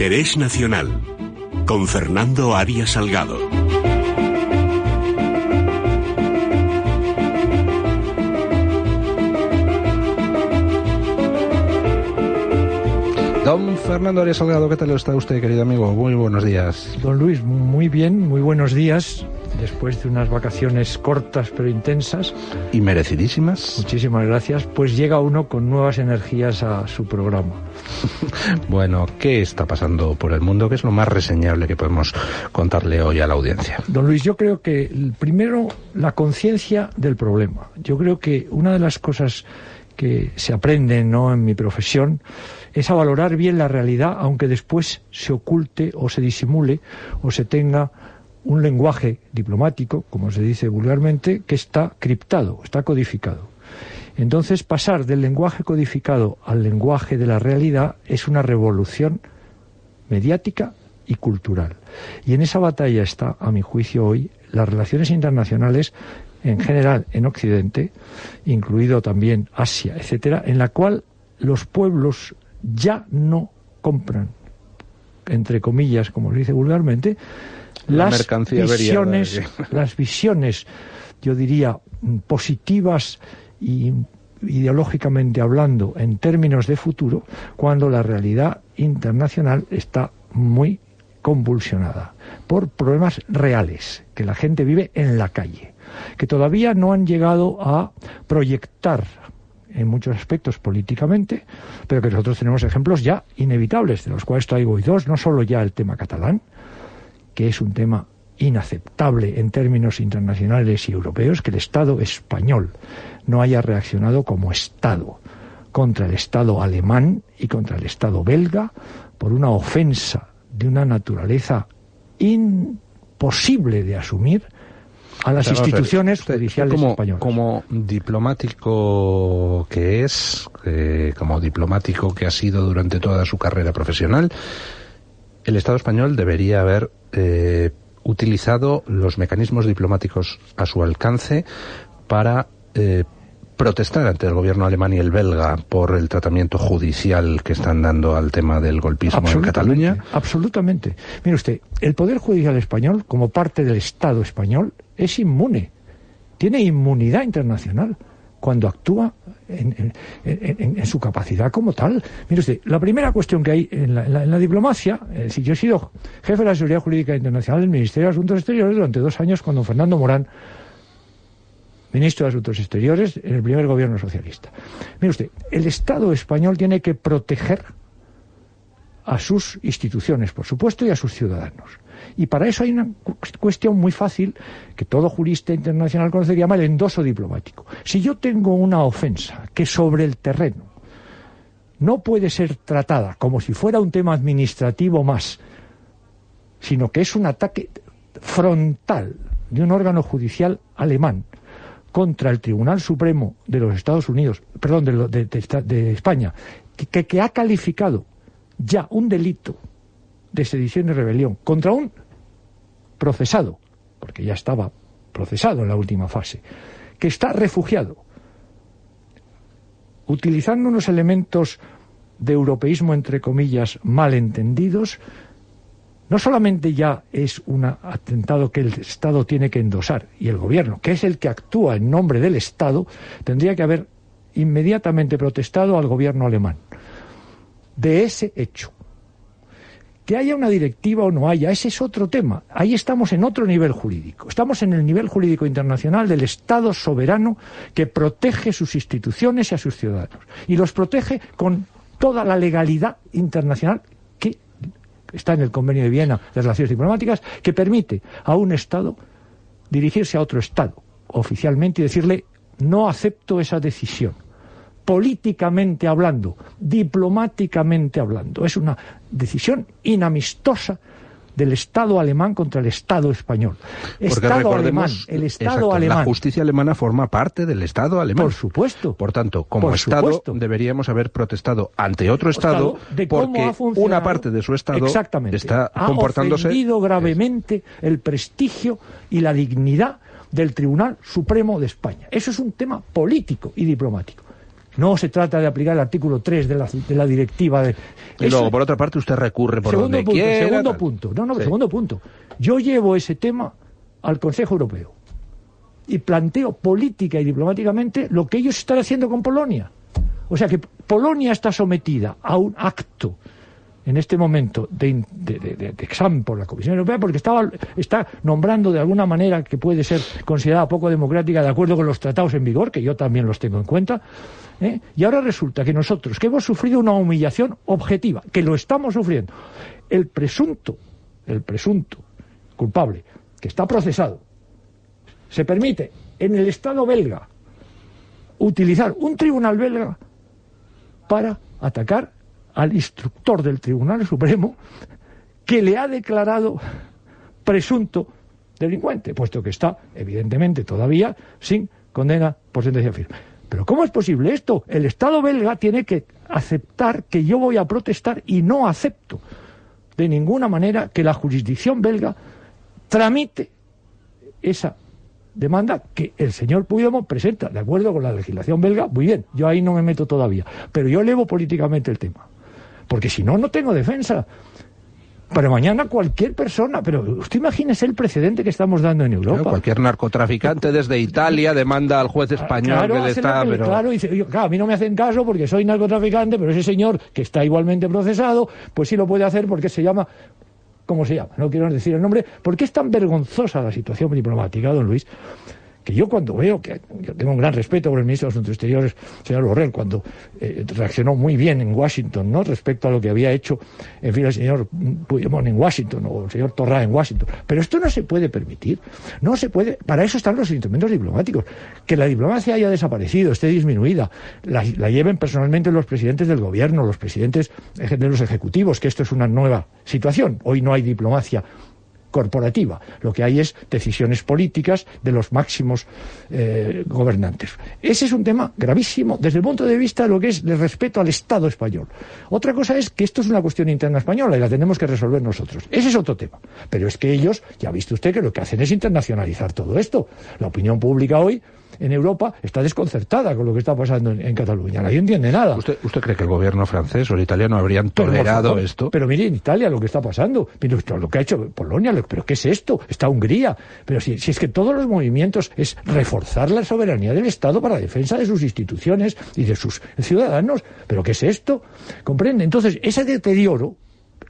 Interés Nacional con Fernando Arias Salgado. Don Fernando Arias Salgado, ¿qué tal está usted, querido amigo? Muy buenos días. Don Luis, muy bien, muy buenos días. Después de unas vacaciones cortas pero intensas. Y merecidísimas. Muchísimas gracias. Pues llega uno con nuevas energías a su programa. bueno, ¿qué está pasando por el mundo? ¿Qué es lo más reseñable que podemos contarle hoy a la audiencia? Don Luis, yo creo que primero la conciencia del problema. Yo creo que una de las cosas que se aprenden ¿no? en mi profesión es a valorar bien la realidad, aunque después se oculte o se disimule o se tenga un lenguaje diplomático, como se dice vulgarmente, que está criptado, está codificado. Entonces, pasar del lenguaje codificado al lenguaje de la realidad es una revolución mediática y cultural. Y en esa batalla está, a mi juicio, hoy las relaciones internacionales en general en Occidente, incluido también Asia, etcétera, en la cual los pueblos ya no compran, entre comillas, como se dice vulgarmente, las visiones, las visiones, yo diría, positivas y ideológicamente hablando en términos de futuro, cuando la realidad internacional está muy convulsionada por problemas reales que la gente vive en la calle, que todavía no han llegado a proyectar en muchos aspectos políticamente, pero que nosotros tenemos ejemplos ya inevitables, de los cuales traigo hoy dos, no solo ya el tema catalán, que es un tema inaceptable en términos internacionales y europeos, que el Estado español no haya reaccionado como Estado contra el Estado alemán y contra el Estado belga por una ofensa de una naturaleza imposible de asumir a las instituciones judiciales como, españolas. Como diplomático que es, eh, como diplomático que ha sido durante toda su carrera profesional, el Estado español debería haber eh, utilizado los mecanismos diplomáticos a su alcance para eh, protestar ante el gobierno alemán y el belga por el tratamiento judicial que están dando al tema del golpismo en Cataluña? Absolutamente. Mire usted, el Poder Judicial español, como parte del Estado español, es inmune. Tiene inmunidad internacional cuando actúa en, su capacidad como tal. Mire usted, la primera cuestión que hay en la, diplomacia, es decir, yo he sido jefe de la Seguridad Jurídica Internacional del Ministerio de Asuntos Exteriores durante dos años con don Fernando Morán, ministro de Asuntos Exteriores en el primer gobierno socialista. Mire usted, el Estado español tiene que proteger a sus instituciones, por supuesto, y a sus ciudadanos. Y para eso hay una cuestión muy fácil que todo jurista internacional conoce que llama el endoso diplomático. Si yo tengo una ofensa que sobre el terreno no puede ser tratada como si fuera un tema administrativo más, sino que es un ataque frontal de un órgano judicial alemán contra el Tribunal Supremo de los Estados Unidos, perdón, de, España, que, ha calificado ya un delito de sedición y rebelión contra un procesado, porque ya estaba procesado en la última fase, que está refugiado, utilizando unos elementos de europeísmo, entre comillas, mal entendidos, no solamente ya es un atentado que el Estado tiene que endosar y el gobierno, que es el que actúa en nombre del Estado, tendría que haber inmediatamente protestado al gobierno alemán de ese hecho. Que haya una directiva o no haya, ese es otro tema. Ahí estamos en otro nivel jurídico. Estamos en el nivel jurídico internacional del Estado soberano que protege sus instituciones y a sus ciudadanos. Y los protege con toda la legalidad internacional que está en el Convenio de Viena de Relaciones Diplomáticas, que permite a un Estado dirigirse a otro Estado oficialmente y decirle no acepto esa decisión políticamente hablando, diplomáticamente hablando. Es una decisión inamistosa del Estado alemán contra el Estado español. Estado alemán, el Estado alemán. La justicia alemana forma parte del Estado alemán. Por supuesto. Por tanto, como Estado deberíamos haber protestado ante otro Estado, porque una parte de su Estado está comportándose. Ha ofendido gravemente el prestigio y la dignidad del Tribunal Supremo de España. Eso es un tema político y diplomático. No se trata de aplicar el artículo 3 de la, de la directiva. De... Y luego, por otra parte, usted recurre por segundo donde punto, quiera. Segundo tal. punto. No, no, Sí. segundo punto. Yo llevo ese tema al Consejo Europeo y planteo política y diplomáticamente lo que ellos están haciendo con Polonia. O sea que Polonia está sometida a un acto en este momento de, de examen por la Comisión Europea porque estaba, está nombrando de alguna manera que puede ser considerada poco democrática de acuerdo con los tratados en vigor, que yo también los tengo en cuenta. ¿eh? Y ahora resulta que nosotros, que hemos sufrido una humillación objetiva, que lo estamos sufriendo, el presunto, el presunto culpable, que está procesado, se permite en el Estado belga utilizar un tribunal belga para atacar al instructor del Tribunal Supremo que le ha declarado presunto delincuente, puesto que está, evidentemente, todavía sin condena por sentencia firme. Pero ¿cómo es posible esto? El Estado belga tiene que aceptar que yo voy a protestar y no acepto de ninguna manera que la jurisdicción belga tramite esa demanda que el señor Puigdemont presenta, de acuerdo con la legislación belga, muy bien, yo ahí no me meto todavía, pero yo elevo políticamente el tema, porque si no, no tengo defensa. Pero mañana cualquier persona, pero usted imagínese el precedente que estamos dando en Europa. Claro, cualquier narcotraficante desde Italia demanda al juez español Claro, que le está... pero- claro, dice, yo- claro, a mí no me hacen caso porque soy narcotraficante, pero ese señor que está igualmente procesado, pues sí lo puede hacer porque se llama, ¿cómo se llama? No quiero decir el nombre, porque es tan vergonzosa la situación diplomática, don Luis, que yo cuando veo que tengo un gran respeto por el ministro de Asuntos Exteriores, señor Borrell, cuando eh, reaccionó muy bien en Washington, ¿no? Respecto a lo que había hecho, en fin, el señor Puigdemont en Washington o el señor Torra en Washington. Pero esto no se puede permitir. No se puede. Para eso están los instrumentos diplomáticos. Que la diplomacia haya desaparecido, esté disminuida, la, la lleven personalmente los presidentes del gobierno, los presidentes de los ejecutivos, que esto es una nueva situación. Hoy no hay diplomacia corporativa. Lo que hay es decisiones políticas de los máximos eh, gobernantes. Ese es un tema gravísimo desde el punto de vista de lo que es el respeto al Estado español. Otra cosa es que esto es una cuestión interna española y la tenemos que resolver nosotros. Ese es otro tema. Pero es que ellos, ya ha visto usted que lo que hacen es internacionalizar todo esto. La opinión pública hoy en Europa está desconcertada con lo que está pasando en, en Cataluña. Nadie entiende nada. ¿Usted, ¿Usted cree que el gobierno francés o el italiano habrían Pero, tolerado esto? Pero mire en Italia lo que está pasando, mire usted lo que ha hecho Polonia, lo- pero ¿qué es esto? Está Hungría. Pero si, si es que todos los movimientos es reforzar la soberanía del Estado para la defensa de sus instituciones y de sus ciudadanos. ¿Pero qué es esto? ¿Comprende? Entonces, ese deterioro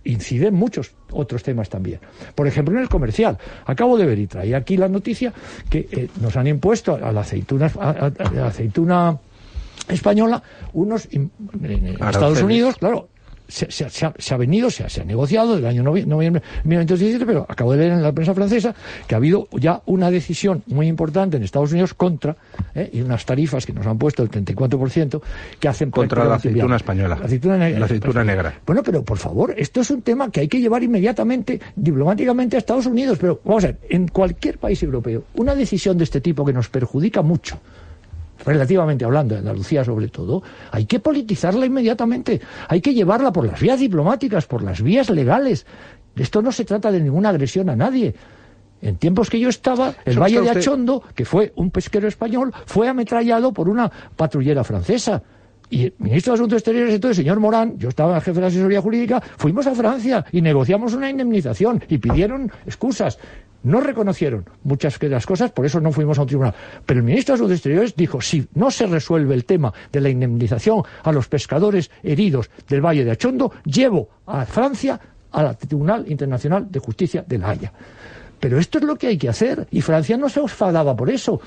incide en muchos otros temas también. Por ejemplo, en el comercial. Acabo de ver y traía aquí la noticia que eh, nos han impuesto a la aceituna, a- a- a la aceituna española unos en Estados. Unidos, claro. Se, se- se ha, se ha venido, se ha, negociado del año novie- noviembre de 1917, pero acabo de leer en la prensa francesa que ha habido ya una decisión muy importante en Estados Unidos contra, ¿eh? y unas tarifas que nos han puesto el 34%, que hacen Contra la aceituna viable. española. La aceituna, La aceituna negra. Bueno, pero por favor, esto es un tema que hay que llevar inmediatamente, diplomáticamente a Estados Unidos. Pero vamos a ver, en cualquier país europeo, una decisión de este tipo que nos perjudica mucho, relativamente hablando, de Andalucía sobre todo, hay que politizarla inmediatamente, hay que llevarla por las vías diplomáticas, por las vías legales. Esto no se trata de ninguna agresión a nadie. En tiempos que yo estaba, el ¿Sabe Valle de usted- Achondo, que fue un pesquero español, fue ametrallado por una patrullera francesa. Y el ministro de Asuntos Exteriores, entonces, el señor Morán, yo estaba jefe de la asesoría jurídica, fuimos a Francia y negociamos una indemnización y pidieron excusas. No reconocieron muchas de las cosas, por eso no fuimos a un tribunal. Pero el ministro de Asuntos Exteriores dijo, si no se resuelve el tema de la indemnización a los pescadores heridos del Valle de Achondo, llevo a Francia al Tribunal Internacional de Justicia de La Haya. Pero esto es lo que hay que hacer. Y Francia no se enfadaba por eso.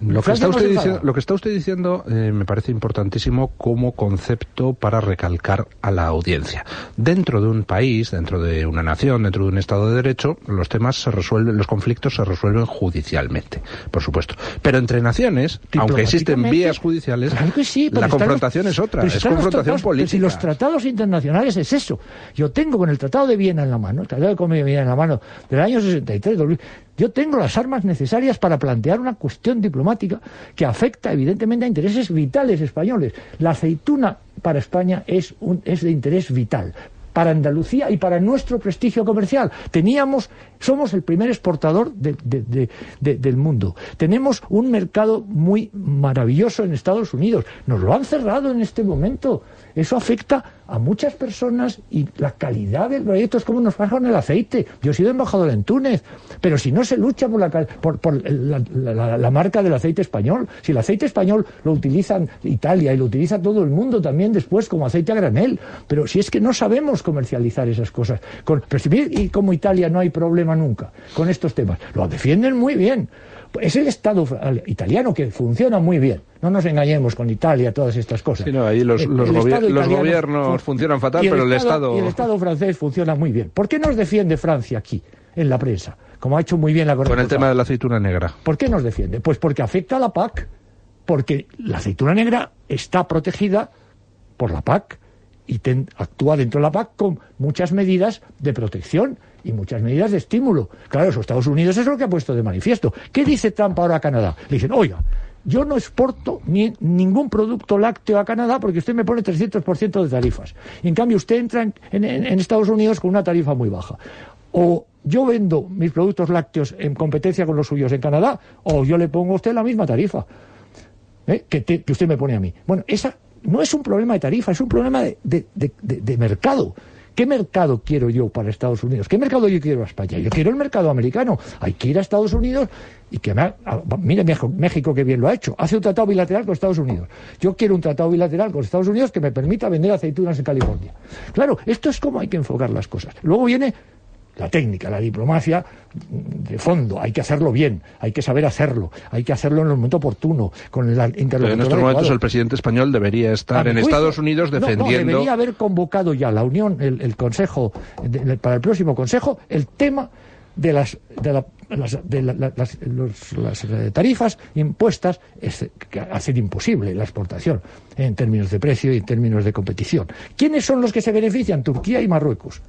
Lo, que está, usted diciendo, eh, me parece importantísimo como concepto para recalcar a la audiencia. Dentro de un país, dentro de una nación, dentro de un Estado de Derecho, los temas se resuelven, los conflictos se resuelven judicialmente, por supuesto. Pero entre naciones, aunque existen vías judiciales, la confrontación es otra, es confrontación política. Si los tratados internacionales es eso. Yo tengo con el Tratado de Viena en la mano, el Tratado de Viena en la mano del año 60 yo tengo las armas necesarias para plantear una cuestión diplomática que afecta evidentemente a intereses vitales españoles. La aceituna para España es, un, es de interés vital para Andalucía y para nuestro prestigio comercial. Teníamos, somos el primer exportador del mundo. Tenemos un mercado muy maravilloso en Estados Unidos. Nos lo han cerrado en este momento. Eso afecta a muchas personas y la calidad del proyecto es como nos pasa con el aceite. Yo he sido embajador en Túnez, pero si no se lucha por la, por, la, marca del aceite español, si el aceite español lo utilizan Italia y lo utiliza todo el mundo también después como aceite a granel, pero si es que no sabemos comercializar esas cosas. Con, y como Italia no hay problema nunca con estos temas. Lo defienden muy bien. Es el Estado italiano que funciona muy bien. No nos engañemos con Italia, todas estas cosas. no, ahí los, gobiernos funcionan fatal, pero el Estado... Y el Estado francés funciona muy bien. ¿Por qué nos defiende Francia aquí, en la prensa? Como ha hecho muy bien la Con el tema de la aceituna negra. ¿Por qué nos defiende? Pues porque afecta a la PAC. Porque la aceituna negra está protegida por la PAC y actúa dentro de la PAC con muchas medidas de protección y muchas medidas de estímulo. Claro, los Estados Unidos es lo que ha puesto de manifiesto. ¿Qué dice Trump ahora a Canadá? Le dicen, oiga, yo no exporto ni, ningún producto lácteo a Canadá porque usted me pone 300% de tarifas. en cambio, usted entra en, Estados Unidos con una tarifa muy baja. O yo vendo mis productos lácteos en competencia con los suyos en Canadá, o yo le pongo a usted la misma tarifa ¿eh? que, usted me pone a mí. Bueno, esa no es un problema de tarifa, es un problema de mercado. ¿Qué mercado quiero yo para Estados Unidos? ¿Qué mercado yo quiero a España? Yo quiero el mercado americano. Hay que ir a Estados Unidos y que me mire México que bien lo ha hecho. Hace un tratado bilateral con Estados Unidos. Yo quiero un tratado bilateral con Estados Unidos que me permita vender aceitunas en California. Claro, esto es como hay que enfocar las cosas. Luego viene la técnica, la diplomacia de fondo, hay que hacerlo bien, hay que saber hacerlo, hay que hacerlo en el momento oportuno, con el interlocutor En estos momentos el presidente español debería estar en Estados Unidos defendiendo... No, debería haber convocado ya la Unión, el, Consejo, para el próximo Consejo, el tema de las, de, las, eh, tarifas impuestas es, que hacen imposible la exportación en términos de precio y en términos de competición. ¿Quiénes son los que se benefician? Turquía y Marruecos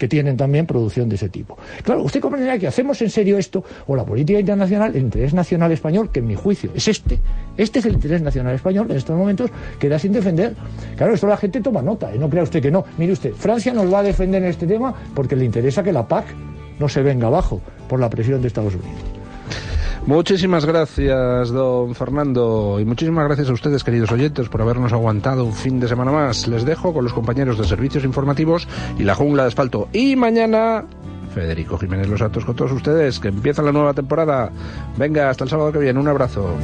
que tienen también producción de ese tipo. Claro, usted comprenderá que hacemos en serio esto, o la política internacional, el interés nacional español, que en mi juicio es este, este es el interés nacional español en estos momentos, queda sin defender. Claro, esto la gente toma nota, ¿eh? no crea usted que no. Mire usted, Francia nos va a defender en este tema porque le interesa que la PAC no se venga abajo por la presión de Estados Unidos. Muchísimas gracias, don Fernando, y muchísimas gracias a ustedes, queridos oyentes, por habernos aguantado un fin de semana más. Les dejo con los compañeros de servicios informativos y la jungla de asfalto. Y mañana, Federico Jiménez Los Santos con todos ustedes, que empieza la nueva temporada. Venga, hasta el sábado que viene. Un abrazo.